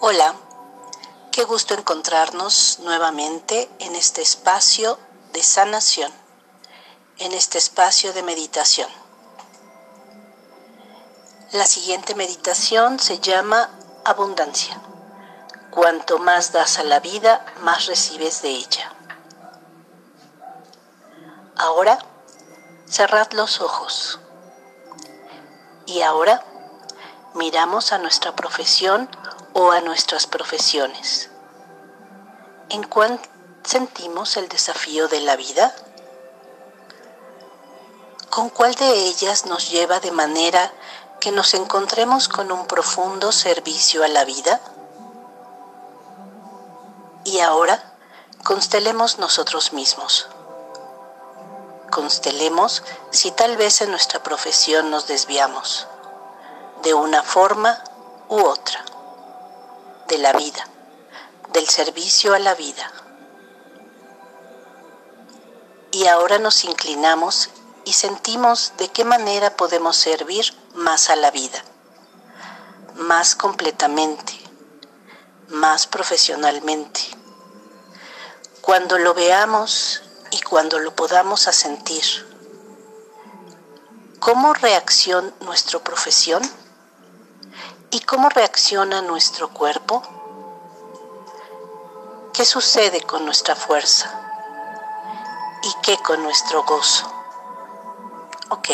Hola, qué gusto encontrarnos nuevamente en este espacio de sanación, en este espacio de meditación. La siguiente meditación se llama abundancia. Cuanto más das a la vida, más recibes de ella. Ahora, cerrad los ojos. Y ahora, miramos a nuestra profesión o a nuestras profesiones. ¿En cuál sentimos el desafío de la vida? ¿Con cuál de ellas nos lleva de manera que nos encontremos con un profundo servicio a la vida? Y ahora constelemos nosotros mismos. Constelemos si tal vez en nuestra profesión nos desviamos, de una forma u otra, de la vida, del servicio a la vida. Y ahora nos inclinamos y sentimos de qué manera podemos servir más a la vida, más completamente, más profesionalmente. Cuando lo veamos y cuando lo podamos sentir, ¿cómo reacciona nuestra profesión? ¿Y cómo reacciona nuestro cuerpo? ¿Qué sucede con nuestra fuerza? ¿Y qué con nuestro gozo? Ok.